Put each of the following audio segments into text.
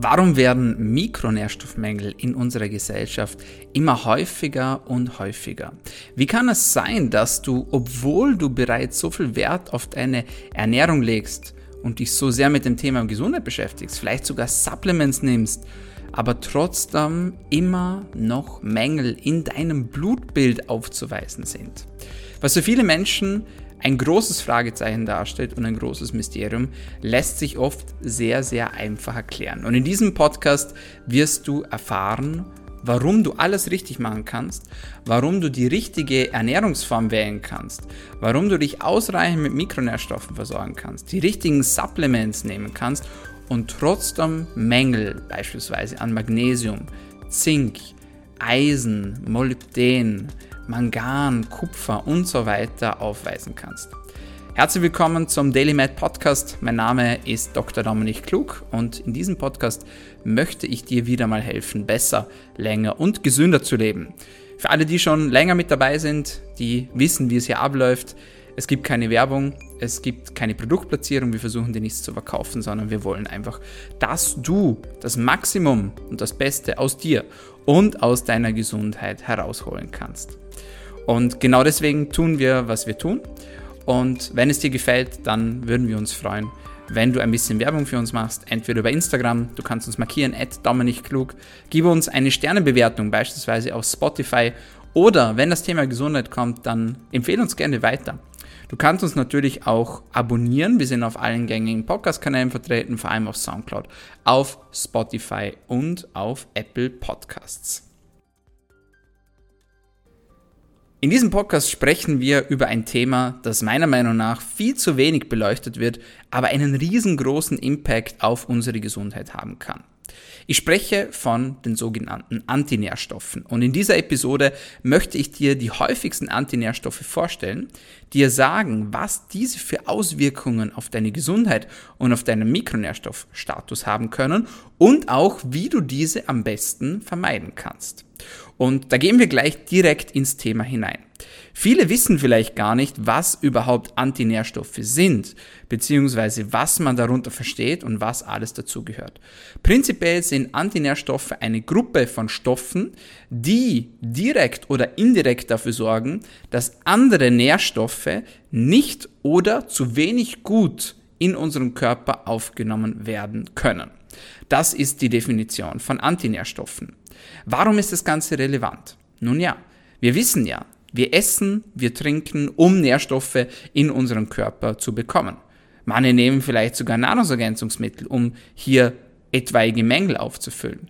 Warum werden Mikronährstoffmängel in unserer Gesellschaft immer häufiger und häufiger? Wie kann es sein, dass du, obwohl du bereits so viel Wert auf deine Ernährung legst und dich so sehr mit dem Thema Gesundheit beschäftigst, vielleicht sogar Supplements nimmst, aber trotzdem immer noch Mängel in deinem Blutbild aufzuweisen sind? Was für viele Menschen ein großes Fragezeichen darstellt und ein großes Mysterium, lässt sich oft sehr, sehr einfach erklären. Und in diesem Podcast wirst du erfahren, warum du alles richtig machen kannst, warum du die richtige Ernährungsform wählen kannst, warum du dich ausreichend mit Mikronährstoffen versorgen kannst, die richtigen Supplements nehmen kannst und trotzdem Mängel beispielsweise an Magnesium, Zink, Eisen, Molybden, Mangan, Kupfer und so weiter aufweisen kannst. Herzlich willkommen zum Daily Med Podcast. Mein Name ist Dr. Dominik Klug und in diesem Podcast möchte ich dir wieder mal helfen, besser, länger und gesünder zu leben. Für alle, die schon länger mit dabei sind, die wissen, wie es hier abläuft, es gibt keine Werbung, es gibt keine Produktplatzierung, wir versuchen dir nichts zu verkaufen, sondern wir wollen einfach, dass du das Maximum und das Beste aus dir und aus deiner Gesundheit herausholen kannst. Und genau deswegen tun wir, was wir tun. Und wenn es dir gefällt, dann würden wir uns freuen, wenn du ein bisschen Werbung für uns machst, entweder über Instagram, du kannst uns markieren, at Klug, gib uns eine Sternebewertung, beispielsweise auf Spotify, oder wenn das Thema Gesundheit kommt, dann empfehle uns gerne weiter. Du kannst uns natürlich auch abonnieren. Wir sind auf allen gängigen Podcast-Kanälen vertreten, vor allem auf Soundcloud, auf Spotify und auf Apple Podcasts. In diesem Podcast sprechen wir über ein Thema, das meiner Meinung nach viel zu wenig beleuchtet wird, aber einen riesengroßen Impact auf unsere Gesundheit haben kann. Ich spreche von den sogenannten Antinährstoffen und in dieser Episode möchte ich dir die häufigsten Antinährstoffe vorstellen, dir sagen, was diese für Auswirkungen auf deine Gesundheit und auf deinen Mikronährstoffstatus haben können und auch wie du diese am besten vermeiden kannst. Und da gehen wir gleich direkt ins Thema hinein. Viele wissen vielleicht gar nicht, was überhaupt Antinährstoffe sind, beziehungsweise was man darunter versteht und was alles dazugehört. Prinzipiell sind Antinährstoffe eine Gruppe von Stoffen, die direkt oder indirekt dafür sorgen, dass andere Nährstoffe nicht oder zu wenig gut in unserem Körper aufgenommen werden können. Das ist die Definition von Antinährstoffen. Warum ist das Ganze relevant? Nun ja, wir wissen ja, wir essen, wir trinken, um Nährstoffe in unserem Körper zu bekommen. Manche nehmen vielleicht sogar Nahrungsergänzungsmittel, um hier etwaige Mängel aufzufüllen.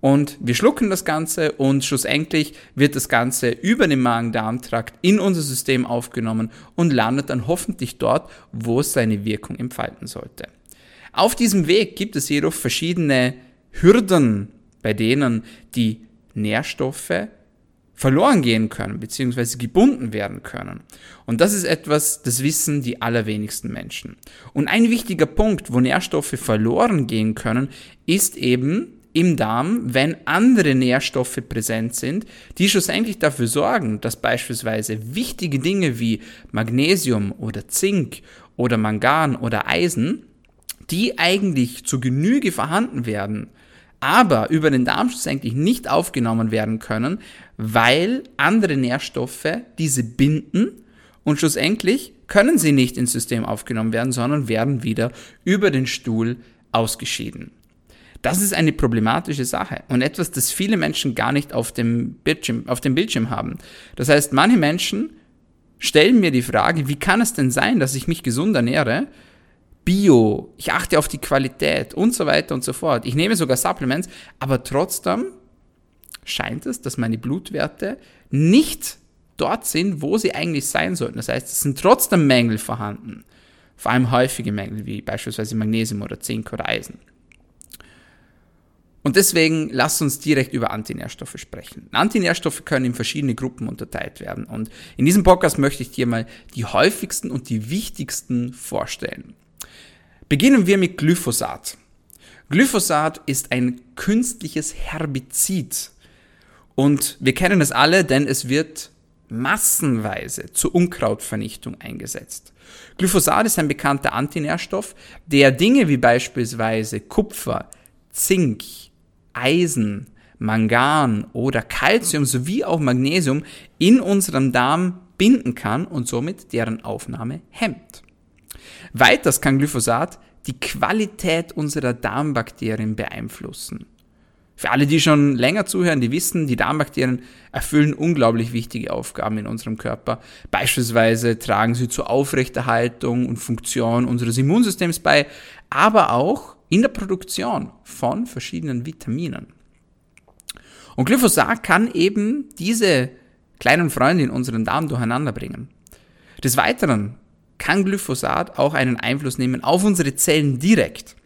Und wir schlucken das Ganze und schlussendlich wird das Ganze über den Magen-Darm-Trakt in unser System aufgenommen und landet dann hoffentlich dort, wo es seine Wirkung entfalten sollte. Auf diesem Weg gibt es jedoch verschiedene Hürden, bei denen die Nährstoffe verloren gehen können, beziehungsweise gebunden werden können. Und das ist etwas, das wissen die allerwenigsten Menschen. Und ein wichtiger Punkt, wo Nährstoffe verloren gehen können, ist eben im Darm, wenn andere Nährstoffe präsent sind, die schlussendlich dafür sorgen, dass beispielsweise wichtige Dinge wie Magnesium oder Zink oder Mangan oder Eisen, die eigentlich zu Genüge vorhanden werden, aber über den Darm schlussendlich nicht aufgenommen werden können, weil andere Nährstoffe diese binden und schlussendlich können sie nicht ins System aufgenommen werden, sondern werden wieder über den Stuhl ausgeschieden. Das ist eine problematische Sache und etwas, das viele Menschen gar nicht auf dem Bildschirm, auf dem Bildschirm haben. Das heißt, manche Menschen stellen mir die Frage, wie kann es denn sein, dass ich mich gesund ernähre, Bio, ich achte auf die Qualität und so weiter und so fort. Ich nehme sogar Supplements, aber trotzdem scheint es, dass meine Blutwerte nicht dort sind, wo sie eigentlich sein sollten. Das heißt, es sind trotzdem Mängel vorhanden. Vor allem häufige Mängel, wie beispielsweise Magnesium oder Zink oder Eisen. Und deswegen lass uns direkt über Antinährstoffe sprechen. Antinährstoffe können in verschiedene Gruppen unterteilt werden. Und in diesem Podcast möchte ich dir mal die häufigsten und die wichtigsten vorstellen. Beginnen wir mit Glyphosat. Glyphosat ist ein künstliches Herbizid. Und wir kennen es alle, denn es wird massenweise zur Unkrautvernichtung eingesetzt. Glyphosat ist ein bekannter Antinährstoff, der Dinge wie beispielsweise Kupfer, Zink, Eisen, Mangan oder Calcium sowie auch Magnesium in unserem Darm binden kann und somit deren Aufnahme hemmt. Weiters kann Glyphosat die Qualität unserer Darmbakterien beeinflussen. Für alle, die schon länger zuhören, die wissen, die Darmbakterien erfüllen unglaublich wichtige Aufgaben in unserem Körper. Beispielsweise tragen sie zur Aufrechterhaltung und Funktion unseres Immunsystems bei, aber auch in der Produktion von verschiedenen Vitaminen. Und Glyphosat kann eben diese kleinen Freunde in unseren Darm durcheinander bringen. Des Weiteren kann Glyphosat auch einen Einfluss nehmen auf unsere Zellen direkt.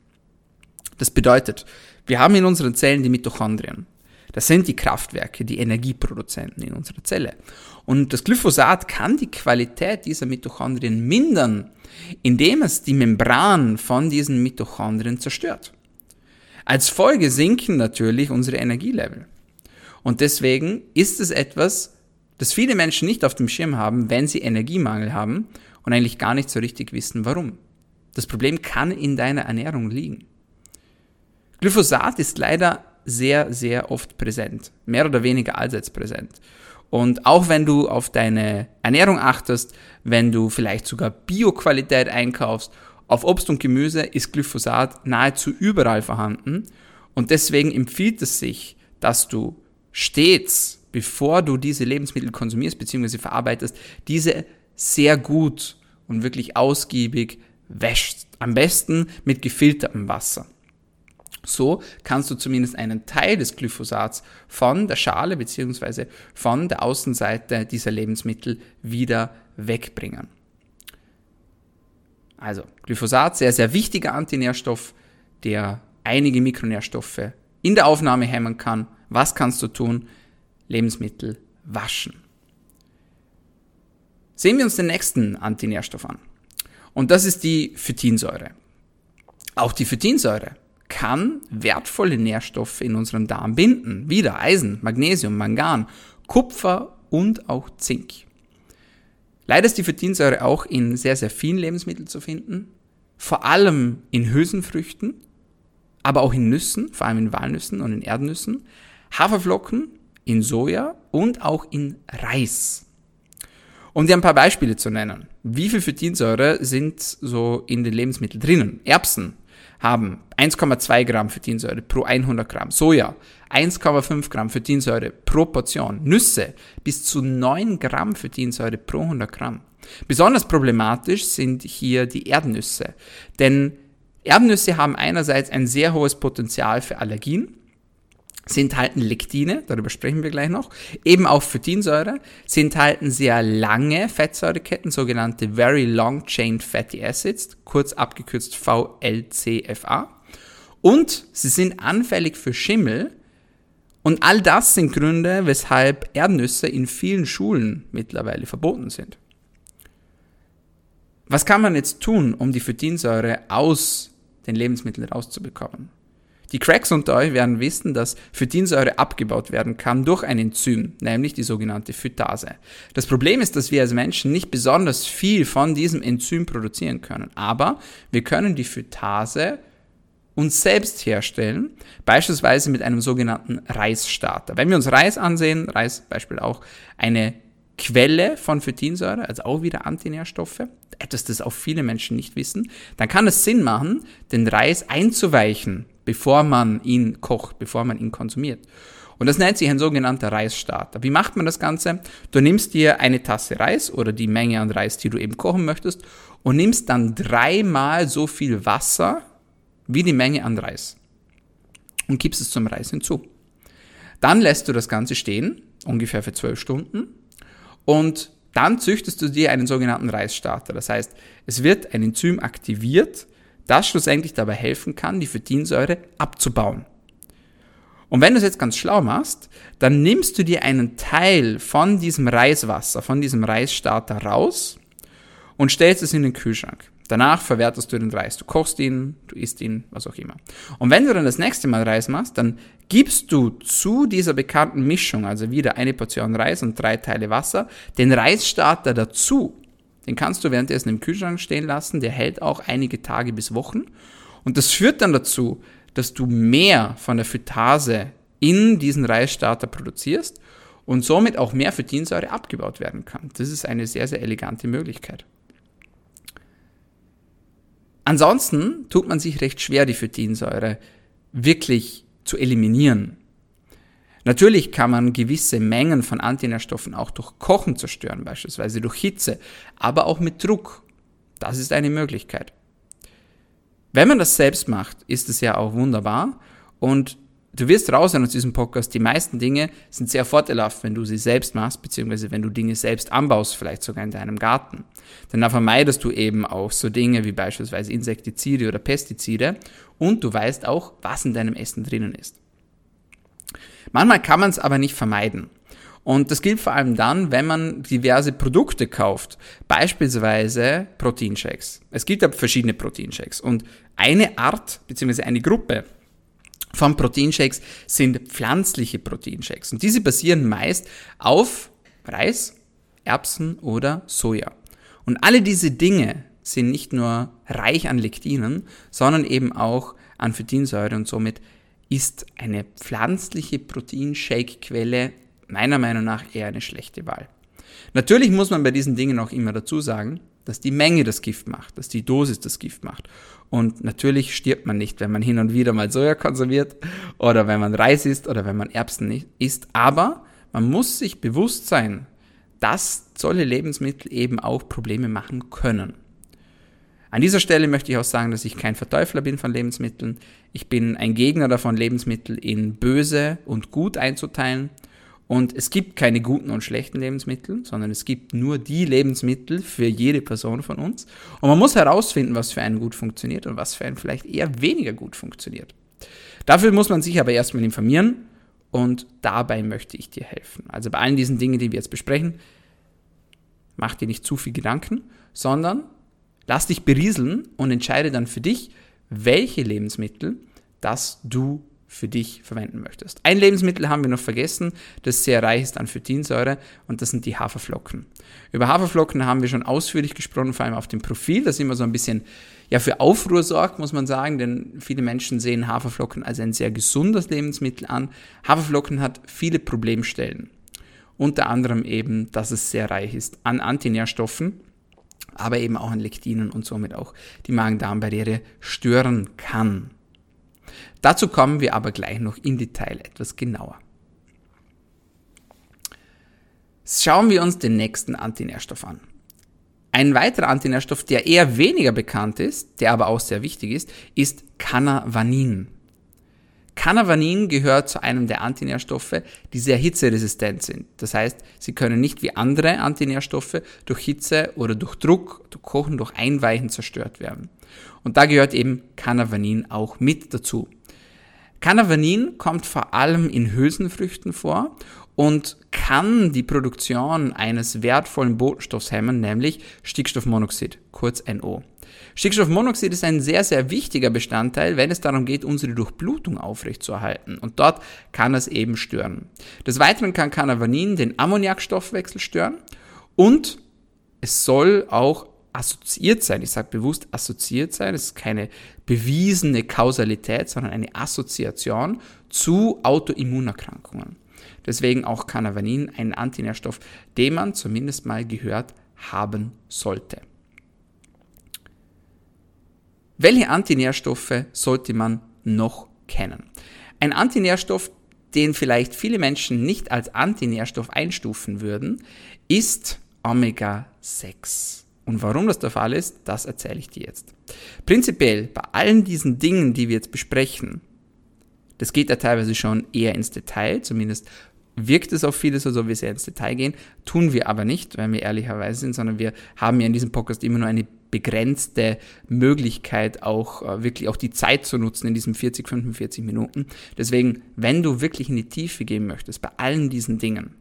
Das bedeutet, wir haben in unseren Zellen die Mitochondrien. Das sind die Kraftwerke, die Energieproduzenten in unserer Zelle. Und das Glyphosat kann die Qualität dieser Mitochondrien mindern, indem es die Membran von diesen Mitochondrien zerstört. Als Folge sinken natürlich unsere Energielevel. Und deswegen ist es etwas, das viele Menschen nicht auf dem Schirm haben, wenn sie Energiemangel haben und eigentlich gar nicht so richtig wissen, warum. Das Problem kann in deiner Ernährung liegen. Glyphosat ist leider sehr, sehr oft präsent. Mehr oder weniger allseits präsent. Und auch wenn du auf deine Ernährung achtest, wenn du vielleicht sogar Bioqualität einkaufst, auf Obst und Gemüse ist Glyphosat nahezu überall vorhanden. Und deswegen empfiehlt es sich, dass du stets, bevor du diese Lebensmittel konsumierst bzw. verarbeitest, diese sehr gut und wirklich ausgiebig wäscht. Am besten mit gefiltertem Wasser. So kannst du zumindest einen Teil des Glyphosats von der Schale bzw. von der Außenseite dieser Lebensmittel wieder wegbringen. Also Glyphosat, sehr, sehr wichtiger Antinährstoff, der einige Mikronährstoffe in der Aufnahme hemmen kann. Was kannst du tun? Lebensmittel waschen. Sehen wir uns den nächsten Antinährstoff an. Und das ist die Phytinsäure. Auch die Phytinsäure kann wertvolle Nährstoffe in unserem Darm binden. Wieder Eisen, Magnesium, Mangan, Kupfer und auch Zink. Leider ist die Phytinsäure auch in sehr, sehr vielen Lebensmitteln zu finden. Vor allem in Hülsenfrüchten, aber auch in Nüssen, vor allem in Walnüssen und in Erdnüssen, Haferflocken, in Soja und auch in Reis. Um dir ein paar Beispiele zu nennen. Wie viel Phytinsäure sind so in den Lebensmitteln drinnen? Erbsen haben 1,2 Gramm Phytinsäure pro 100 Gramm. Soja 1,5 Gramm Phytinsäure pro Portion. Nüsse bis zu 9 Gramm Phytinsäure pro 100 Gramm. Besonders problematisch sind hier die Erdnüsse, denn Erdnüsse haben einerseits ein sehr hohes Potenzial für Allergien, Sie enthalten Lektine, darüber sprechen wir gleich noch, eben auch Phytinsäure. Sie enthalten sehr lange Fettsäureketten, sogenannte Very Long Chain Fatty Acids, kurz abgekürzt VLCFA. Und sie sind anfällig für Schimmel. Und all das sind Gründe, weshalb Erdnüsse in vielen Schulen mittlerweile verboten sind. Was kann man jetzt tun, um die Phytinsäure aus den Lebensmitteln rauszubekommen? Die Cracks unter euch werden wissen, dass Phytinsäure abgebaut werden kann durch ein Enzym, nämlich die sogenannte Phytase. Das Problem ist, dass wir als Menschen nicht besonders viel von diesem Enzym produzieren können, aber wir können die Phytase uns selbst herstellen, beispielsweise mit einem sogenannten Reisstarter. Wenn wir uns Reis ansehen, Reis Beispiel auch eine Quelle von Phytinsäure, also auch wieder Antinährstoffe, etwas, das auch viele Menschen nicht wissen, dann kann es Sinn machen, den Reis einzuweichen bevor man ihn kocht, bevor man ihn konsumiert. Und das nennt sich ein sogenannter Reisstarter. Wie macht man das Ganze? Du nimmst dir eine Tasse Reis oder die Menge an Reis, die du eben kochen möchtest, und nimmst dann dreimal so viel Wasser wie die Menge an Reis und gibst es zum Reis hinzu. Dann lässt du das Ganze stehen, ungefähr für zwölf Stunden, und dann züchtest du dir einen sogenannten Reisstarter. Das heißt, es wird ein Enzym aktiviert, das schlussendlich dabei helfen kann, die Phytinsäure abzubauen. Und wenn du es jetzt ganz schlau machst, dann nimmst du dir einen Teil von diesem Reiswasser, von diesem Reisstarter raus und stellst es in den Kühlschrank. Danach verwertest du den Reis. Du kochst ihn, du isst ihn, was auch immer. Und wenn du dann das nächste Mal Reis machst, dann gibst du zu dieser bekannten Mischung, also wieder eine Portion Reis und drei Teile Wasser, den Reisstarter dazu. Den kannst du währenddessen im Kühlschrank stehen lassen, der hält auch einige Tage bis Wochen. Und das führt dann dazu, dass du mehr von der Phytase in diesen Reisstarter produzierst und somit auch mehr Phytinsäure abgebaut werden kann. Das ist eine sehr, sehr elegante Möglichkeit. Ansonsten tut man sich recht schwer, die Phytinsäure wirklich zu eliminieren. Natürlich kann man gewisse Mengen von Antinährstoffen auch durch Kochen zerstören, beispielsweise durch Hitze, aber auch mit Druck. Das ist eine Möglichkeit. Wenn man das selbst macht, ist es ja auch wunderbar und du wirst raus aus diesem Podcast, die meisten Dinge sind sehr vorteilhaft, wenn du sie selbst machst, beziehungsweise wenn du Dinge selbst anbaust, vielleicht sogar in deinem Garten. Denn da vermeidest du eben auch so Dinge wie beispielsweise Insektizide oder Pestizide und du weißt auch, was in deinem Essen drinnen ist. Manchmal kann man es aber nicht vermeiden. Und das gilt vor allem dann, wenn man diverse Produkte kauft, beispielsweise Proteinshakes. Es gibt ja verschiedene Proteinshakes und eine Art bzw. eine Gruppe von Proteinshakes sind pflanzliche Proteinshakes und diese basieren meist auf Reis, Erbsen oder Soja. Und alle diese Dinge sind nicht nur reich an Lektinen, sondern eben auch an Phytinsäure und somit ist eine pflanzliche Proteinshake-Quelle meiner Meinung nach eher eine schlechte Wahl. Natürlich muss man bei diesen Dingen auch immer dazu sagen, dass die Menge das Gift macht, dass die Dosis das Gift macht. Und natürlich stirbt man nicht, wenn man hin und wieder mal Soja konsumiert oder wenn man Reis isst oder wenn man Erbsen isst. Aber man muss sich bewusst sein, dass solche Lebensmittel eben auch Probleme machen können. An dieser Stelle möchte ich auch sagen, dass ich kein Verteufler bin von Lebensmitteln. Ich bin ein Gegner davon, Lebensmittel in böse und gut einzuteilen. Und es gibt keine guten und schlechten Lebensmittel, sondern es gibt nur die Lebensmittel für jede Person von uns. Und man muss herausfinden, was für einen gut funktioniert und was für einen vielleicht eher weniger gut funktioniert. Dafür muss man sich aber erstmal informieren und dabei möchte ich dir helfen. Also bei allen diesen Dingen, die wir jetzt besprechen, mach dir nicht zu viel Gedanken, sondern Lass dich berieseln und entscheide dann für dich, welche Lebensmittel das du für dich verwenden möchtest. Ein Lebensmittel haben wir noch vergessen, das sehr reich ist an Phytinsäure und das sind die Haferflocken. Über Haferflocken haben wir schon ausführlich gesprochen, vor allem auf dem Profil, das immer so ein bisschen ja, für Aufruhr sorgt, muss man sagen, denn viele Menschen sehen Haferflocken als ein sehr gesundes Lebensmittel an. Haferflocken hat viele Problemstellen. Unter anderem eben, dass es sehr reich ist an Antinährstoffen aber eben auch an Lektinen und somit auch die Magen-Darm-Barriere stören kann. Dazu kommen wir aber gleich noch im Detail etwas genauer. Schauen wir uns den nächsten Antinährstoff an. Ein weiterer Antinährstoff, der eher weniger bekannt ist, der aber auch sehr wichtig ist, ist Cannavanin. Cannavanin gehört zu einem der Antinährstoffe, die sehr hitzeresistent sind. Das heißt, sie können nicht wie andere Antinährstoffe durch Hitze oder durch Druck, durch Kochen, durch Einweichen zerstört werden. Und da gehört eben Cannavanin auch mit dazu. Cannavanin kommt vor allem in Hülsenfrüchten vor und kann die Produktion eines wertvollen Botenstoffs hemmen, nämlich Stickstoffmonoxid, kurz NO. Stickstoffmonoxid ist ein sehr, sehr wichtiger Bestandteil, wenn es darum geht, unsere Durchblutung aufrechtzuerhalten. Und dort kann es eben stören. Des Weiteren kann Cannavanin den Ammoniakstoffwechsel stören und es soll auch assoziiert sein. Ich sage bewusst assoziiert sein. Es ist keine bewiesene Kausalität, sondern eine Assoziation zu Autoimmunerkrankungen. Deswegen auch Cannavanin ein Antinährstoff, den man zumindest mal gehört haben sollte. Welche Antinährstoffe sollte man noch kennen? Ein Antinährstoff, den vielleicht viele Menschen nicht als Antinährstoff einstufen würden, ist Omega-6. Und warum das der Fall ist, das erzähle ich dir jetzt. Prinzipiell bei allen diesen Dingen, die wir jetzt besprechen, das geht ja teilweise schon eher ins Detail, zumindest wirkt es auf vieles so, als ob wir sehr ins Detail gehen, tun wir aber nicht, weil wir ehrlicherweise sind, sondern wir haben ja in diesem Podcast immer nur eine begrenzte Möglichkeit, auch äh, wirklich auch die Zeit zu nutzen in diesen 40, 45 Minuten. Deswegen, wenn du wirklich in die Tiefe gehen möchtest bei allen diesen Dingen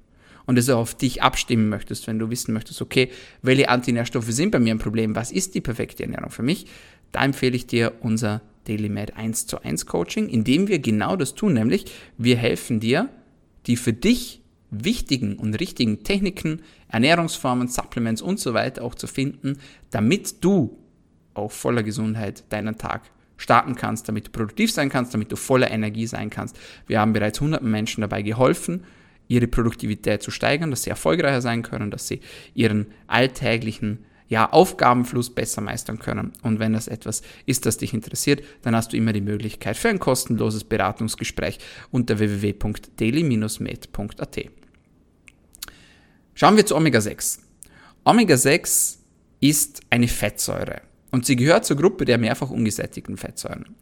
und es auch auf dich abstimmen möchtest, wenn du wissen möchtest, okay, welche Antinährstoffe sind bei mir ein Problem, was ist die perfekte Ernährung für mich, da empfehle ich dir unser DailyMed 1 zu 1 Coaching, in dem wir genau das tun, nämlich wir helfen dir, die für dich wichtigen und richtigen Techniken, Ernährungsformen, Supplements und so weiter auch zu finden, damit du auch voller Gesundheit deinen Tag starten kannst, damit du produktiv sein kannst, damit du voller Energie sein kannst. Wir haben bereits hunderten Menschen dabei geholfen, ihre Produktivität zu steigern, dass sie erfolgreicher sein können, dass sie ihren alltäglichen ja, Aufgabenfluss besser meistern können. Und wenn das etwas ist, das dich interessiert, dann hast du immer die Möglichkeit für ein kostenloses Beratungsgespräch unter www.daily-med.at. Schauen wir zu Omega-6. Omega-6 ist eine Fettsäure und sie gehört zur Gruppe der mehrfach ungesättigten Fettsäuren.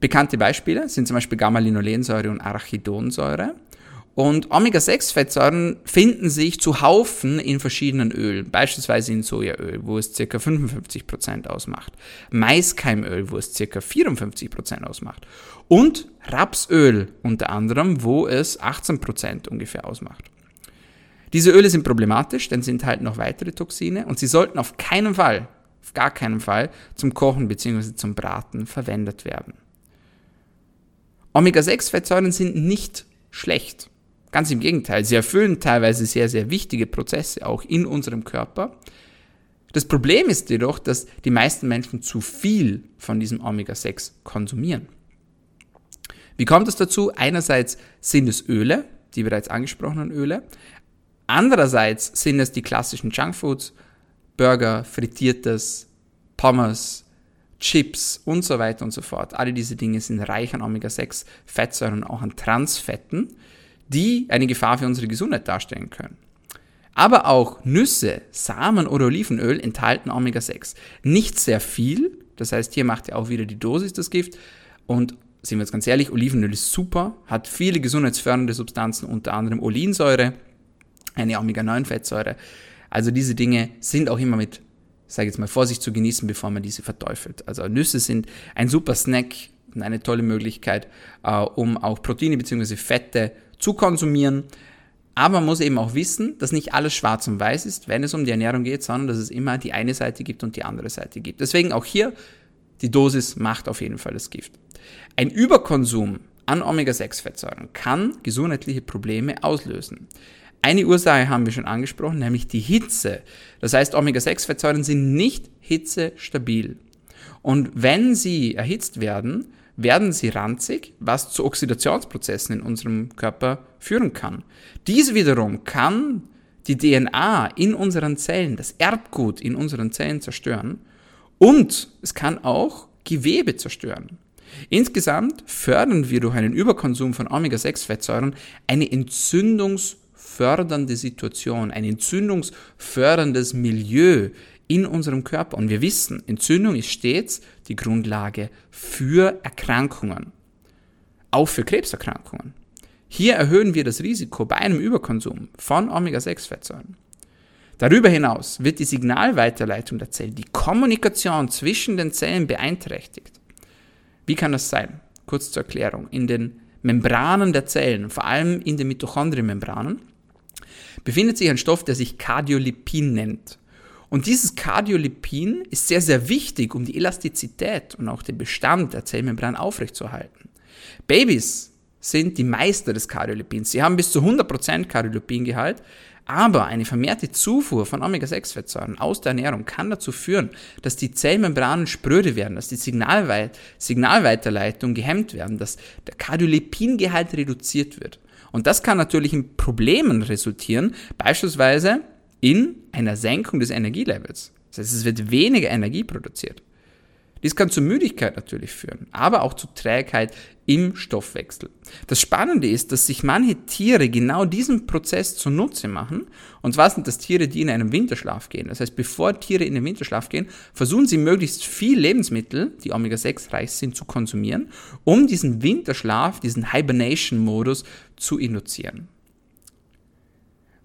Bekannte Beispiele sind zum Beispiel Gamma-Linolensäure und Arachidonsäure. Und Omega-6-Fettsäuren finden sich zu Haufen in verschiedenen Ölen, beispielsweise in Sojaöl, wo es ca. 55% ausmacht, Maiskeimöl, wo es ca. 54% ausmacht und Rapsöl unter anderem, wo es 18% ungefähr ausmacht. Diese Öle sind problematisch, denn sie enthalten noch weitere Toxine und sie sollten auf keinen Fall, auf gar keinen Fall zum Kochen bzw. zum Braten verwendet werden. Omega-6-Fettsäuren sind nicht schlecht. Ganz im Gegenteil, sie erfüllen teilweise sehr, sehr wichtige Prozesse auch in unserem Körper. Das Problem ist jedoch, dass die meisten Menschen zu viel von diesem Omega-6 konsumieren. Wie kommt es dazu? Einerseits sind es Öle, die bereits angesprochenen Öle. Andererseits sind es die klassischen Junkfoods, Burger, frittiertes, Pommes, Chips und so weiter und so fort. Alle diese Dinge sind reich an Omega-6 Fettsäuren und auch an Transfetten die eine Gefahr für unsere Gesundheit darstellen können. Aber auch Nüsse, Samen oder Olivenöl enthalten Omega-6. Nicht sehr viel, das heißt, hier macht ja auch wieder die Dosis das Gift. Und sind wir jetzt ganz ehrlich, Olivenöl ist super, hat viele gesundheitsfördernde Substanzen, unter anderem Olinsäure, eine Omega-9-Fettsäure. Also diese Dinge sind auch immer mit, sage ich jetzt mal, Vorsicht zu genießen, bevor man diese verteufelt. Also Nüsse sind ein super Snack und eine tolle Möglichkeit, äh, um auch Proteine bzw. Fette zu konsumieren. Aber man muss eben auch wissen, dass nicht alles schwarz und weiß ist, wenn es um die Ernährung geht, sondern dass es immer die eine Seite gibt und die andere Seite gibt. Deswegen auch hier, die Dosis macht auf jeden Fall das Gift. Ein Überkonsum an Omega-6-Fettsäuren kann gesundheitliche Probleme auslösen. Eine Ursache haben wir schon angesprochen, nämlich die Hitze. Das heißt, Omega-6-Fettsäuren sind nicht hitzestabil. Und wenn sie erhitzt werden, werden sie ranzig, was zu Oxidationsprozessen in unserem Körper führen kann. Dies wiederum kann die DNA in unseren Zellen, das Erbgut in unseren Zellen zerstören und es kann auch Gewebe zerstören. Insgesamt fördern wir durch einen Überkonsum von Omega-6-Fettsäuren eine entzündungsfördernde Situation, ein entzündungsförderndes Milieu in unserem Körper. Und wir wissen, Entzündung ist stets die Grundlage für Erkrankungen, auch für Krebserkrankungen. Hier erhöhen wir das Risiko bei einem Überkonsum von Omega-6-Fettsäuren. Darüber hinaus wird die Signalweiterleitung der Zellen, die Kommunikation zwischen den Zellen beeinträchtigt. Wie kann das sein? Kurz zur Erklärung. In den Membranen der Zellen, vor allem in den Mitochondrienmembranen, befindet sich ein Stoff, der sich Cardiolipin nennt. Und dieses Cardiolipin ist sehr, sehr wichtig, um die Elastizität und auch den Bestand der Zellmembran aufrechtzuerhalten. Babys sind die Meister des Cardiolipins. Sie haben bis zu 100% Cardiolipingehalt, aber eine vermehrte Zufuhr von Omega-6-Fettsäuren aus der Ernährung kann dazu führen, dass die Zellmembranen spröde werden, dass die Signalweit Signalweiterleitung gehemmt werden, dass der Cardiolipingehalt reduziert wird. Und das kann natürlich in Problemen resultieren, beispielsweise in einer Senkung des Energielevels. Das heißt, es wird weniger Energie produziert. Dies kann zu Müdigkeit natürlich führen, aber auch zu Trägheit im Stoffwechsel. Das Spannende ist, dass sich manche Tiere genau diesen Prozess zunutze machen. Und zwar sind das Tiere, die in einen Winterschlaf gehen. Das heißt, bevor Tiere in den Winterschlaf gehen, versuchen sie möglichst viel Lebensmittel, die Omega-6 reich sind, zu konsumieren, um diesen Winterschlaf, diesen Hibernation-Modus zu induzieren.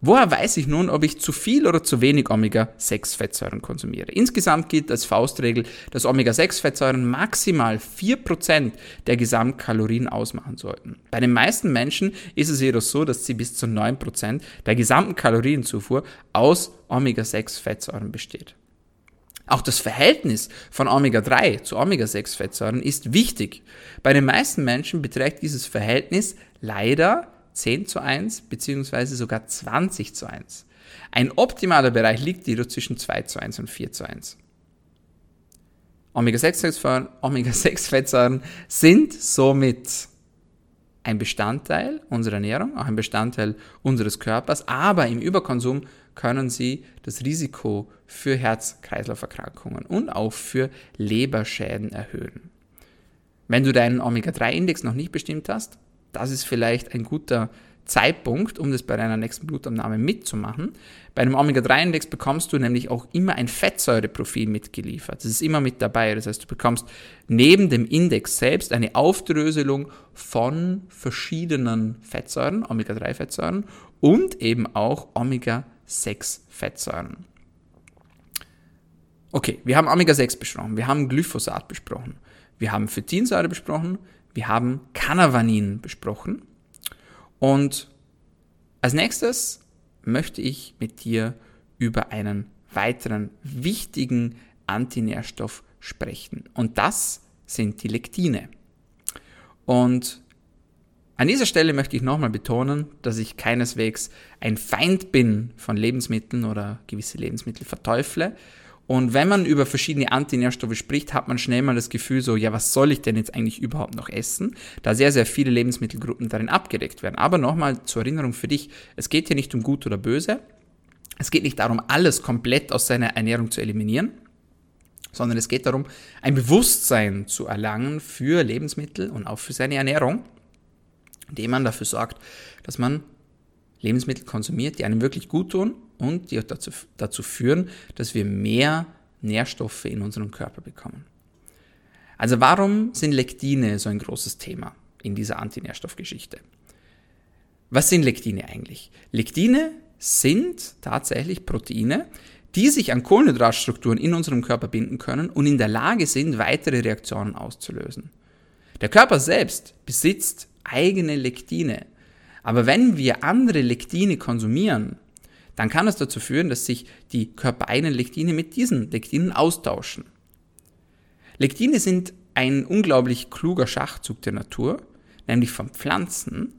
Woher weiß ich nun, ob ich zu viel oder zu wenig Omega-6-Fettsäuren konsumiere? Insgesamt gilt als Faustregel, dass Omega-6-Fettsäuren maximal 4% der Gesamtkalorien ausmachen sollten. Bei den meisten Menschen ist es jedoch so, dass sie bis zu 9% der gesamten Kalorienzufuhr aus Omega-6-Fettsäuren besteht. Auch das Verhältnis von Omega-3 zu Omega-6-Fettsäuren ist wichtig. Bei den meisten Menschen beträgt dieses Verhältnis leider 10 zu 1 beziehungsweise sogar 20 zu 1. Ein optimaler Bereich liegt jedoch zwischen 2 zu 1 und 4 zu 1. Omega-6-Fettsäuren Omega sind somit ein Bestandteil unserer Ernährung, auch ein Bestandteil unseres Körpers, aber im Überkonsum können sie das Risiko für Herz-Kreislauf-Erkrankungen und auch für Leberschäden erhöhen. Wenn du deinen Omega-3-Index noch nicht bestimmt hast, das ist vielleicht ein guter Zeitpunkt, um das bei deiner nächsten Blutabnahme mitzumachen. Bei einem Omega-3-Index bekommst du nämlich auch immer ein Fettsäureprofil mitgeliefert. Das ist immer mit dabei. Das heißt, du bekommst neben dem Index selbst eine Aufdröselung von verschiedenen Fettsäuren, Omega-3-Fettsäuren und eben auch Omega-6-Fettsäuren. Okay, wir haben Omega-6 besprochen, wir haben Glyphosat besprochen, wir haben Phytinsäure besprochen, wir haben Canavanin besprochen und als nächstes möchte ich mit dir über einen weiteren wichtigen Antinährstoff sprechen. Und das sind die Lektine. Und an dieser Stelle möchte ich nochmal betonen, dass ich keineswegs ein Feind bin von Lebensmitteln oder gewisse Lebensmittel verteufle, und wenn man über verschiedene Antinährstoffe spricht, hat man schnell mal das Gefühl so, ja, was soll ich denn jetzt eigentlich überhaupt noch essen? Da sehr, sehr viele Lebensmittelgruppen darin abgedeckt werden. Aber nochmal zur Erinnerung für dich, es geht hier nicht um gut oder böse. Es geht nicht darum, alles komplett aus seiner Ernährung zu eliminieren, sondern es geht darum, ein Bewusstsein zu erlangen für Lebensmittel und auch für seine Ernährung, indem man dafür sorgt, dass man Lebensmittel konsumiert, die einem wirklich gut tun und die auch dazu, dazu führen, dass wir mehr Nährstoffe in unserem Körper bekommen. Also warum sind Lektine so ein großes Thema in dieser Antinährstoffgeschichte? Was sind Lektine eigentlich? Lektine sind tatsächlich Proteine, die sich an Kohlenhydratstrukturen in unserem Körper binden können und in der Lage sind, weitere Reaktionen auszulösen. Der Körper selbst besitzt eigene Lektine. Aber wenn wir andere Lektine konsumieren, dann kann es dazu führen, dass sich die körpereigenen Lektine mit diesen Lektinen austauschen. Lektine sind ein unglaublich kluger Schachzug der Natur, nämlich von Pflanzen,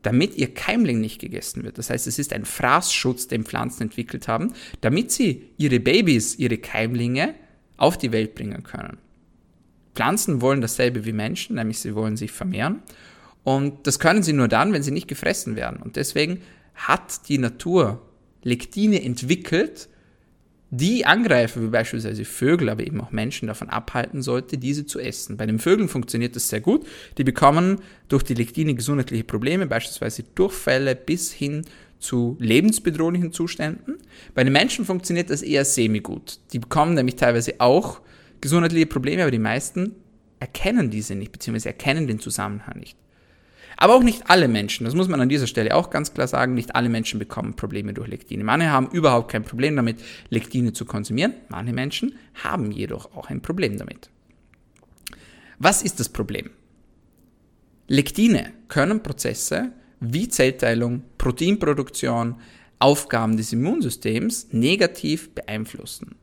damit ihr Keimling nicht gegessen wird. Das heißt, es ist ein Fraßschutz, den Pflanzen entwickelt haben, damit sie ihre Babys, ihre Keimlinge auf die Welt bringen können. Pflanzen wollen dasselbe wie Menschen, nämlich sie wollen sich vermehren. Und das können sie nur dann, wenn sie nicht gefressen werden. Und deswegen hat die Natur Lektine entwickelt, die Angreifer, wie beispielsweise Vögel, aber eben auch Menschen davon abhalten sollte, diese zu essen. Bei den Vögeln funktioniert das sehr gut. Die bekommen durch die Lektine gesundheitliche Probleme, beispielsweise Durchfälle bis hin zu lebensbedrohlichen Zuständen. Bei den Menschen funktioniert das eher semi-gut. Die bekommen nämlich teilweise auch gesundheitliche Probleme, aber die meisten erkennen diese nicht, beziehungsweise erkennen den Zusammenhang nicht. Aber auch nicht alle Menschen, das muss man an dieser Stelle auch ganz klar sagen, nicht alle Menschen bekommen Probleme durch Lektine. Manche haben überhaupt kein Problem damit, Lektine zu konsumieren. Manche Menschen haben jedoch auch ein Problem damit. Was ist das Problem? Lektine können Prozesse wie Zellteilung, Proteinproduktion, Aufgaben des Immunsystems negativ beeinflussen.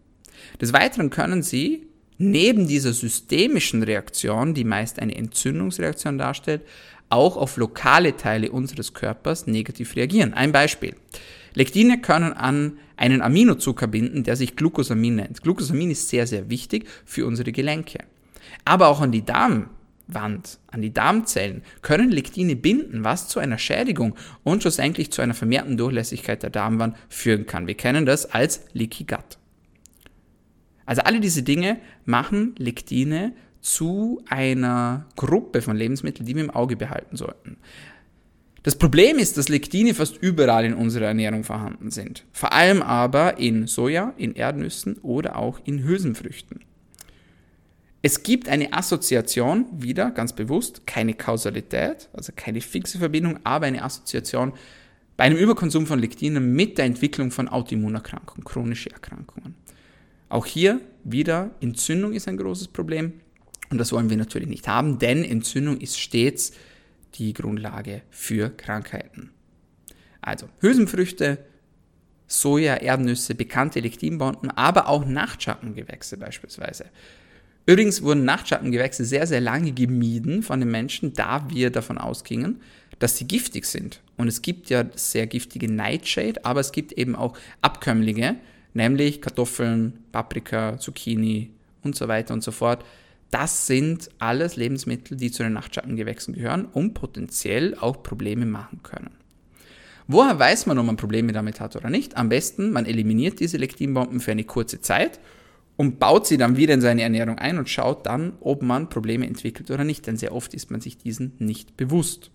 Des Weiteren können sie neben dieser systemischen Reaktion, die meist eine Entzündungsreaktion darstellt, auch auf lokale Teile unseres Körpers negativ reagieren. Ein Beispiel. Lektine können an einen Aminozucker binden, der sich Glucosamin nennt. Glucosamin ist sehr, sehr wichtig für unsere Gelenke. Aber auch an die Darmwand, an die Darmzellen können Lektine binden, was zu einer Schädigung und schlussendlich zu einer vermehrten Durchlässigkeit der Darmwand führen kann. Wir kennen das als Leaky Gut. Also alle diese Dinge machen Lektine zu einer Gruppe von Lebensmitteln, die wir im Auge behalten sollten. Das Problem ist, dass Lektine fast überall in unserer Ernährung vorhanden sind. Vor allem aber in Soja, in Erdnüssen oder auch in Hülsenfrüchten. Es gibt eine Assoziation, wieder ganz bewusst, keine Kausalität, also keine fixe Verbindung, aber eine Assoziation bei einem Überkonsum von Lektinen mit der Entwicklung von Autoimmunerkrankungen, chronische Erkrankungen. Auch hier wieder Entzündung ist ein großes Problem. Und das wollen wir natürlich nicht haben, denn Entzündung ist stets die Grundlage für Krankheiten. Also Hülsenfrüchte, Soja, Erdnüsse, bekannte Lektinbomben, aber auch Nachtschattengewächse beispielsweise. Übrigens wurden Nachtschattengewächse sehr, sehr lange gemieden von den Menschen, da wir davon ausgingen, dass sie giftig sind. Und es gibt ja sehr giftige Nightshade, aber es gibt eben auch Abkömmlinge, nämlich Kartoffeln, Paprika, Zucchini und so weiter und so fort. Das sind alles Lebensmittel, die zu den Nachtschattengewächsen gehören und potenziell auch Probleme machen können. Woher weiß man, ob man Probleme damit hat oder nicht? Am besten, man eliminiert diese Lektinbomben für eine kurze Zeit und baut sie dann wieder in seine Ernährung ein und schaut dann, ob man Probleme entwickelt oder nicht, denn sehr oft ist man sich diesen nicht bewusst.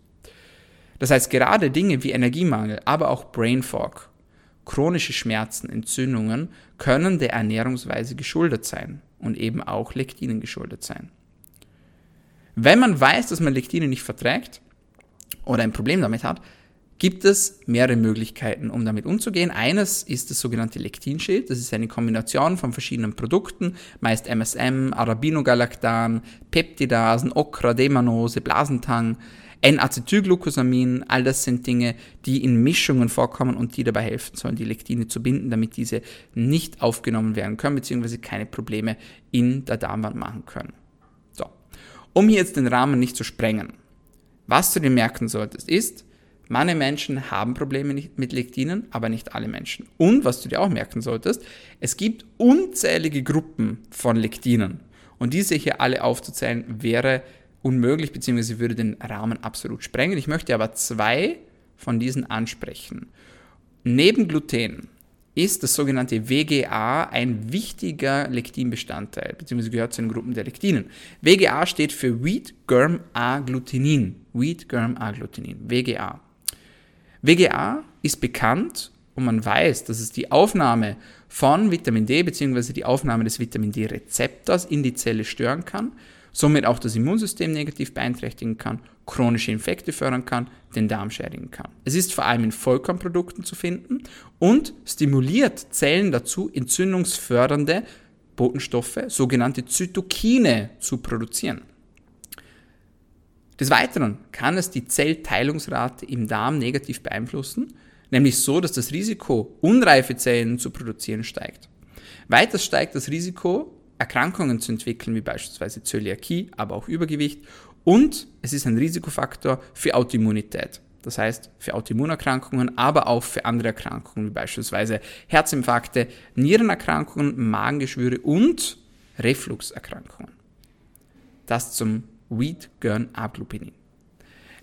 Das heißt, gerade Dinge wie Energiemangel, aber auch Brain Fog, chronische Schmerzen, Entzündungen können der Ernährungsweise geschuldet sein und eben auch Lektinen geschuldet sein. Wenn man weiß, dass man Lektine nicht verträgt oder ein Problem damit hat, gibt es mehrere Möglichkeiten, um damit umzugehen. Eines ist das sogenannte Lektinschild. Das ist eine Kombination von verschiedenen Produkten, meist MSM, Arabinogalactan, Peptidasen, Okra, Demanose, Blasentang, N-Acetylglucosamin, all das sind Dinge, die in Mischungen vorkommen und die dabei helfen sollen, die Lektine zu binden, damit diese nicht aufgenommen werden können, beziehungsweise keine Probleme in der Darmwand machen können. So. Um hier jetzt den Rahmen nicht zu sprengen, was du dir merken solltest, ist, Manche Menschen haben Probleme mit Lektinen, aber nicht alle Menschen. Und was du dir auch merken solltest, es gibt unzählige Gruppen von Lektinen. Und diese hier alle aufzuzählen wäre unmöglich, beziehungsweise würde den Rahmen absolut sprengen. Ich möchte aber zwei von diesen ansprechen. Neben Gluten ist das sogenannte WGA ein wichtiger Lektinbestandteil, beziehungsweise gehört zu den Gruppen der Lektinen. WGA steht für Wheat Germ Agglutinin. Wheat Germ Agglutinin, WGA. WGA ist bekannt und man weiß, dass es die Aufnahme von Vitamin D bzw. die Aufnahme des Vitamin D-Rezeptors in die Zelle stören kann somit auch das Immunsystem negativ beeinträchtigen kann, chronische Infekte fördern kann, den Darm schädigen kann. Es ist vor allem in Vollkornprodukten zu finden und stimuliert Zellen dazu, entzündungsfördernde Botenstoffe, sogenannte Zytokine, zu produzieren. Des Weiteren kann es die Zellteilungsrate im Darm negativ beeinflussen, nämlich so, dass das Risiko, unreife Zellen zu produzieren, steigt. Weiters steigt das Risiko, Erkrankungen zu entwickeln, wie beispielsweise Zöliakie, aber auch Übergewicht. Und es ist ein Risikofaktor für Autoimmunität. Das heißt, für Autoimmunerkrankungen, aber auch für andere Erkrankungen, wie beispielsweise Herzinfarkte, Nierenerkrankungen, Magengeschwüre und Refluxerkrankungen. Das zum Wheat-Gern-Agglutinin.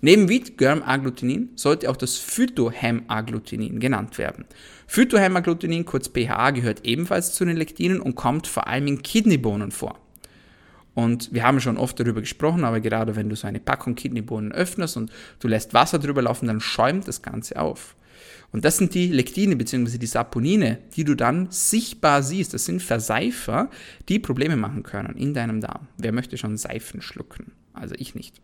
Neben Wheat-Germ-Agglutinin sollte auch das Phytohemagglutinin genannt werden. Phytohemagglutinin, kurz PHA, gehört ebenfalls zu den Lektinen und kommt vor allem in Kidneybohnen vor. Und wir haben schon oft darüber gesprochen, aber gerade wenn du so eine Packung Kidneybohnen öffnest und du lässt Wasser drüber laufen, dann schäumt das Ganze auf. Und das sind die Lektine bzw. die Saponine, die du dann sichtbar siehst. Das sind Verseifer, die Probleme machen können in deinem Darm. Wer möchte schon Seifen schlucken? Also ich nicht.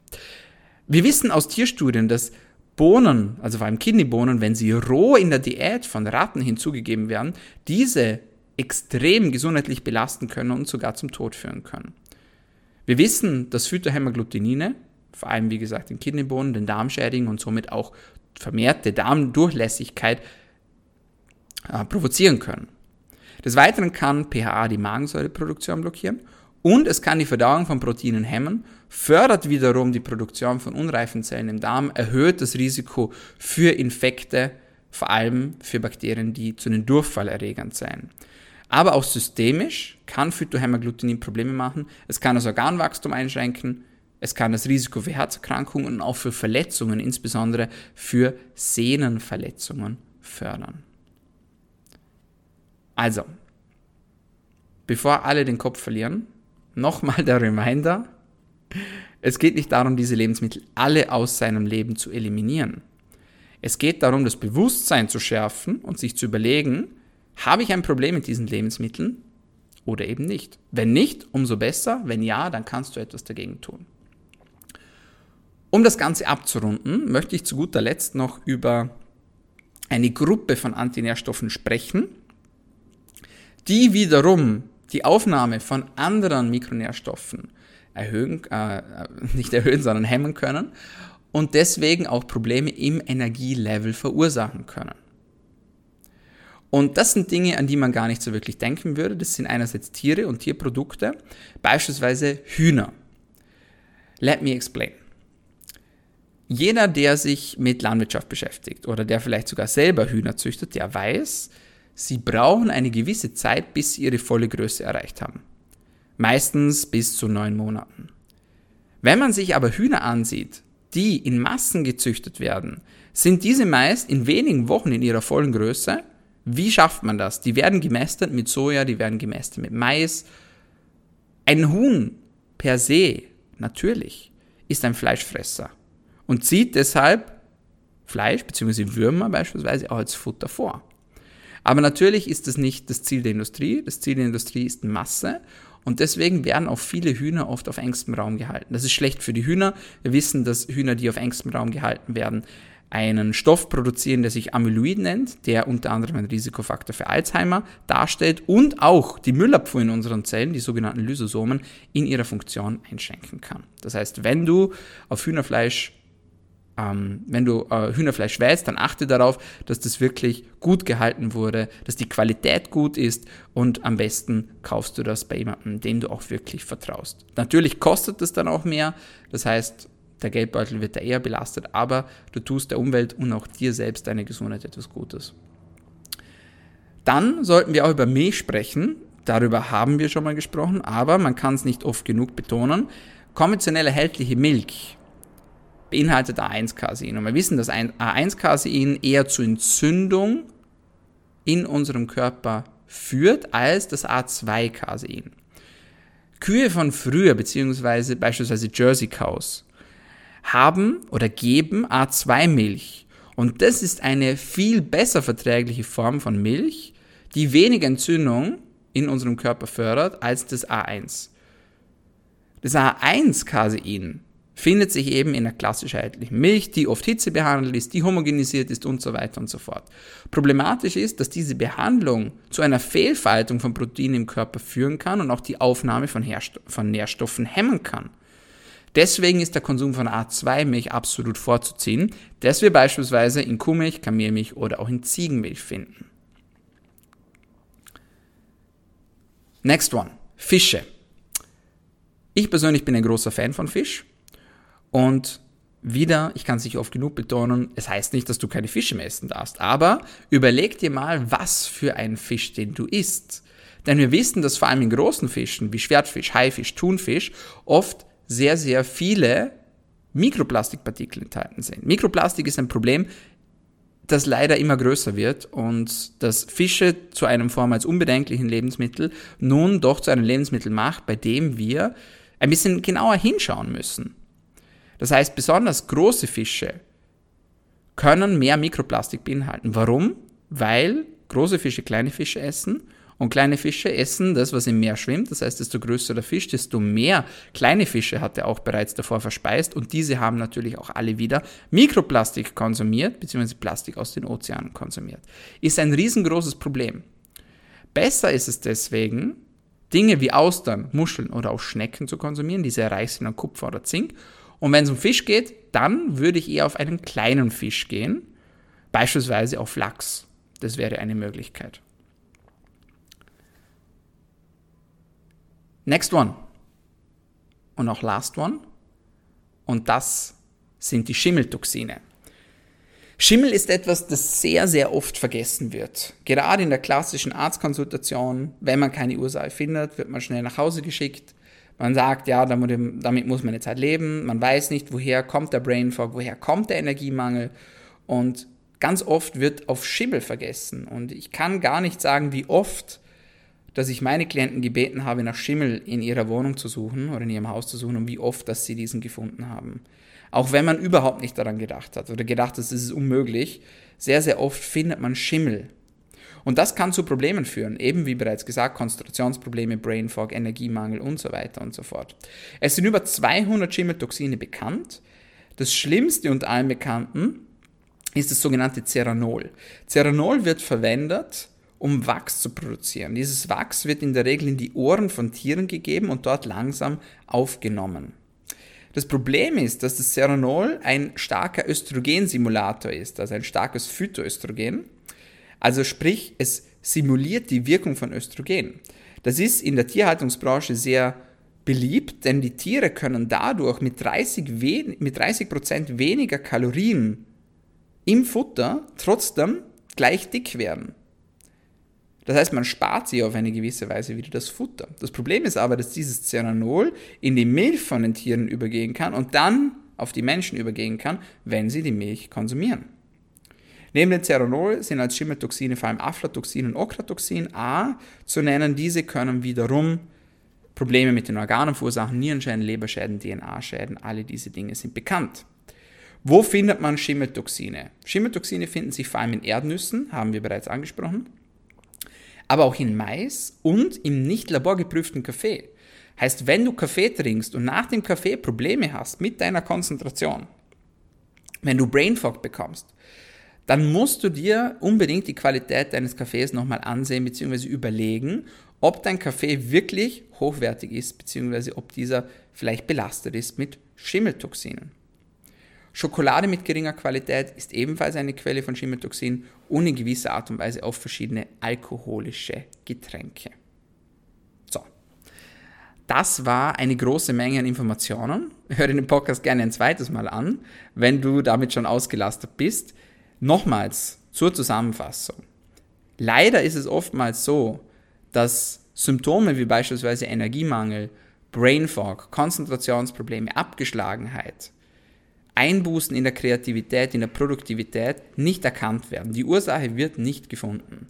Wir wissen aus Tierstudien, dass Bohnen, also vor allem Kidneybohnen, wenn sie roh in der Diät von Ratten hinzugegeben werden, diese extrem gesundheitlich belasten können und sogar zum Tod führen können. Wir wissen, dass Phytohämagglutinine, vor allem wie gesagt in Kidneybohnen, den Darm schädigen und somit auch vermehrte Darmdurchlässigkeit äh, provozieren können. Des Weiteren kann PHA die Magensäureproduktion blockieren und es kann die Verdauung von Proteinen hemmen, fördert wiederum die Produktion von unreifen Zellen im Darm, erhöht das Risiko für Infekte, vor allem für Bakterien, die zu den Durchfallerregern sein. Aber auch systemisch kann Phytohämaglutinin Probleme machen. Es kann das Organwachstum einschränken, es kann das Risiko für Herzerkrankungen und auch für Verletzungen, insbesondere für Sehnenverletzungen, fördern. Also, bevor alle den Kopf verlieren, Nochmal der Reminder, es geht nicht darum, diese Lebensmittel alle aus seinem Leben zu eliminieren. Es geht darum, das Bewusstsein zu schärfen und sich zu überlegen, habe ich ein Problem mit diesen Lebensmitteln oder eben nicht. Wenn nicht, umso besser. Wenn ja, dann kannst du etwas dagegen tun. Um das Ganze abzurunden, möchte ich zu guter Letzt noch über eine Gruppe von Antinährstoffen sprechen, die wiederum die Aufnahme von anderen Mikronährstoffen erhöhen, äh, nicht erhöhen, sondern hemmen können und deswegen auch Probleme im Energielevel verursachen können. Und das sind Dinge, an die man gar nicht so wirklich denken würde. Das sind einerseits Tiere und Tierprodukte, beispielsweise Hühner. Let me explain. Jeder, der sich mit Landwirtschaft beschäftigt oder der vielleicht sogar selber Hühner züchtet, der weiß, Sie brauchen eine gewisse Zeit, bis sie ihre volle Größe erreicht haben. meistens bis zu neun Monaten. Wenn man sich aber Hühner ansieht, die in Massen gezüchtet werden, sind diese meist in wenigen Wochen in ihrer vollen Größe. Wie schafft man das? Die werden gemästet mit Soja, die werden gemästet mit Mais. Ein Huhn per se, natürlich, ist ein Fleischfresser und zieht deshalb Fleisch bzw. Würmer beispielsweise auch als Futter vor. Aber natürlich ist das nicht das Ziel der Industrie. Das Ziel der Industrie ist Masse und deswegen werden auch viele Hühner oft auf engstem Raum gehalten. Das ist schlecht für die Hühner. Wir wissen, dass Hühner, die auf engstem Raum gehalten werden, einen Stoff produzieren, der sich Amyloid nennt, der unter anderem einen Risikofaktor für Alzheimer darstellt und auch die Müllabfuhr in unseren Zellen, die sogenannten Lysosomen, in ihrer Funktion einschränken kann. Das heißt, wenn du auf Hühnerfleisch ähm, wenn du äh, Hühnerfleisch wählst, dann achte darauf, dass das wirklich gut gehalten wurde, dass die Qualität gut ist und am besten kaufst du das bei jemandem, dem du auch wirklich vertraust. Natürlich kostet es dann auch mehr, das heißt, der Geldbeutel wird da eher belastet, aber du tust der Umwelt und auch dir selbst deine Gesundheit etwas Gutes. Dann sollten wir auch über Milch sprechen. Darüber haben wir schon mal gesprochen, aber man kann es nicht oft genug betonen. Konventionell erhältliche Milch beinhaltet A1-Casein. Und wir wissen, dass A1-Casein eher zu Entzündung in unserem Körper führt als das A2-Casein. Kühe von früher, beziehungsweise beispielsweise Jersey Cows, haben oder geben A2-Milch. Und das ist eine viel besser verträgliche Form von Milch, die weniger Entzündung in unserem Körper fördert als das A1. Das A1-Casein findet sich eben in der klassisch erhältlichen Milch, die oft hitzebehandelt ist, die homogenisiert ist und so weiter und so fort. Problematisch ist, dass diese Behandlung zu einer Fehlfaltung von Proteinen im Körper führen kann und auch die Aufnahme von, Hersto von Nährstoffen hemmen kann. Deswegen ist der Konsum von A2-Milch absolut vorzuziehen, das wir beispielsweise in Kuhmilch, Kamelmilch oder auch in Ziegenmilch finden. Next one. Fische. Ich persönlich bin ein großer Fan von Fisch. Und wieder, ich kann es nicht oft genug betonen, es heißt nicht, dass du keine Fische mehr essen darfst, aber überleg dir mal, was für ein Fisch, den du isst. Denn wir wissen, dass vor allem in großen Fischen wie Schwertfisch, Haifisch, Thunfisch oft sehr, sehr viele Mikroplastikpartikel enthalten sind. Mikroplastik ist ein Problem, das leider immer größer wird und das Fische zu einem vormals unbedenklichen Lebensmittel nun doch zu einem Lebensmittel macht, bei dem wir ein bisschen genauer hinschauen müssen. Das heißt, besonders große Fische können mehr Mikroplastik beinhalten. Warum? Weil große Fische kleine Fische essen und kleine Fische essen das, was im Meer schwimmt. Das heißt, desto größer der Fisch, desto mehr kleine Fische hat er auch bereits davor verspeist. Und diese haben natürlich auch alle wieder Mikroplastik konsumiert, beziehungsweise Plastik aus den Ozeanen konsumiert. Ist ein riesengroßes Problem. Besser ist es deswegen, Dinge wie Austern, Muscheln oder auch Schnecken zu konsumieren, die sehr reich sind an Kupfer oder Zink und wenn es um Fisch geht, dann würde ich eher auf einen kleinen Fisch gehen, beispielsweise auf Lachs. Das wäre eine Möglichkeit. Next one. Und auch last one. Und das sind die Schimmeltoxine. Schimmel ist etwas, das sehr, sehr oft vergessen wird. Gerade in der klassischen Arztkonsultation, wenn man keine Ursache findet, wird man schnell nach Hause geschickt. Man sagt, ja, damit, muss man jetzt halt leben. Man weiß nicht, woher kommt der Brain Fog, woher kommt der Energiemangel. Und ganz oft wird auf Schimmel vergessen. Und ich kann gar nicht sagen, wie oft, dass ich meine Klienten gebeten habe, nach Schimmel in ihrer Wohnung zu suchen oder in ihrem Haus zu suchen und wie oft, dass sie diesen gefunden haben. Auch wenn man überhaupt nicht daran gedacht hat oder gedacht hat, es ist unmöglich, sehr, sehr oft findet man Schimmel und das kann zu Problemen führen, eben wie bereits gesagt, Konzentrationsprobleme, Brain Fog, Energiemangel und so weiter und so fort. Es sind über 200 Schimmeltoxine bekannt. Das schlimmste unter allen bekannten ist das sogenannte Ceranol. Ceranol wird verwendet, um Wachs zu produzieren. Dieses Wachs wird in der Regel in die Ohren von Tieren gegeben und dort langsam aufgenommen. Das Problem ist, dass das Ceranol ein starker Östrogensimulator ist, also ein starkes Phytoöstrogen. Also sprich, es simuliert die Wirkung von Östrogen. Das ist in der Tierhaltungsbranche sehr beliebt, denn die Tiere können dadurch mit 30, wen mit 30 weniger Kalorien im Futter trotzdem gleich dick werden. Das heißt, man spart sich auf eine gewisse Weise wieder das Futter. Das Problem ist aber, dass dieses Ceranol in die Milch von den Tieren übergehen kann und dann auf die Menschen übergehen kann, wenn sie die Milch konsumieren. Neben dem Ceranol sind als Schimmeltoxine vor allem Aflatoxin und Okratoxin A zu nennen. Diese können wiederum Probleme mit den Organen verursachen, Nierenschäden, Leberschäden, DNA-Schäden, alle diese Dinge sind bekannt. Wo findet man Schimmeltoxine? Schimmeltoxine finden sich vor allem in Erdnüssen, haben wir bereits angesprochen, aber auch in Mais und im nicht laborgeprüften Kaffee. Heißt, wenn du Kaffee trinkst und nach dem Kaffee Probleme hast mit deiner Konzentration, wenn du Brain Fog bekommst, dann musst du dir unbedingt die Qualität deines Kaffees nochmal ansehen bzw. überlegen, ob dein Kaffee wirklich hochwertig ist bzw. ob dieser vielleicht belastet ist mit Schimmeltoxinen. Schokolade mit geringer Qualität ist ebenfalls eine Quelle von Schimmeltoxin und in gewisser Art und Weise auch verschiedene alkoholische Getränke. So, das war eine große Menge an Informationen. Hör den Podcast gerne ein zweites Mal an, wenn du damit schon ausgelastet bist. Nochmals zur Zusammenfassung. Leider ist es oftmals so, dass Symptome wie beispielsweise Energiemangel, Brain Fog, Konzentrationsprobleme, Abgeschlagenheit, Einbußen in der Kreativität, in der Produktivität nicht erkannt werden. Die Ursache wird nicht gefunden.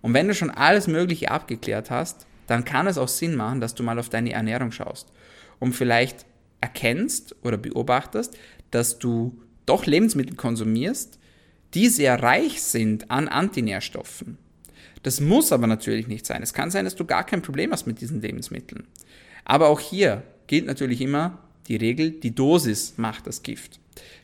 Und wenn du schon alles Mögliche abgeklärt hast, dann kann es auch Sinn machen, dass du mal auf deine Ernährung schaust und vielleicht erkennst oder beobachtest, dass du doch Lebensmittel konsumierst, die sehr reich sind an Antinährstoffen. Das muss aber natürlich nicht sein. Es kann sein, dass du gar kein Problem hast mit diesen Lebensmitteln. Aber auch hier gilt natürlich immer die Regel, die Dosis macht das Gift.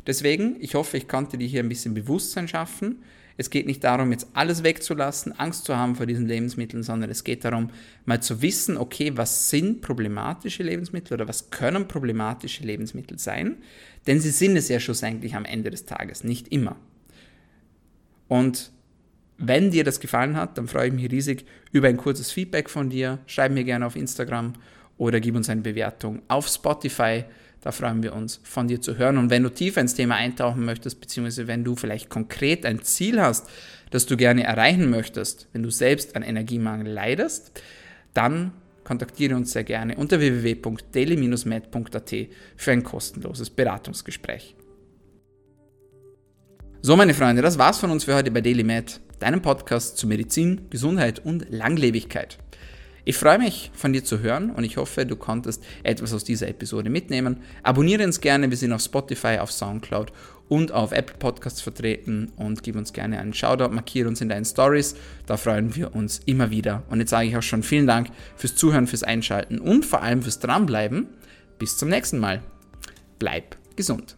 Deswegen, ich hoffe, ich konnte dir hier ein bisschen Bewusstsein schaffen. Es geht nicht darum, jetzt alles wegzulassen, Angst zu haben vor diesen Lebensmitteln, sondern es geht darum, mal zu wissen, okay, was sind problematische Lebensmittel oder was können problematische Lebensmittel sein? Denn sie sind es ja schlussendlich am Ende des Tages, nicht immer. Und wenn dir das gefallen hat, dann freue ich mich riesig über ein kurzes Feedback von dir. Schreib mir gerne auf Instagram oder gib uns eine Bewertung auf Spotify. Da freuen wir uns, von dir zu hören. Und wenn du tiefer ins Thema eintauchen möchtest, beziehungsweise wenn du vielleicht konkret ein Ziel hast, das du gerne erreichen möchtest, wenn du selbst an Energiemangel leidest, dann kontaktiere uns sehr gerne unter www.daily-med.at für ein kostenloses Beratungsgespräch. So, meine Freunde, das war's von uns für heute bei DailyMed, deinem Podcast zu Medizin, Gesundheit und Langlebigkeit. Ich freue mich, von dir zu hören und ich hoffe, du konntest etwas aus dieser Episode mitnehmen. Abonniere uns gerne, wir sind auf Spotify, auf Soundcloud und auf Apple Podcasts vertreten und gib uns gerne einen Shoutout, markiere uns in deinen Stories, da freuen wir uns immer wieder. Und jetzt sage ich auch schon vielen Dank fürs Zuhören, fürs Einschalten und vor allem fürs Dranbleiben. Bis zum nächsten Mal. Bleib gesund.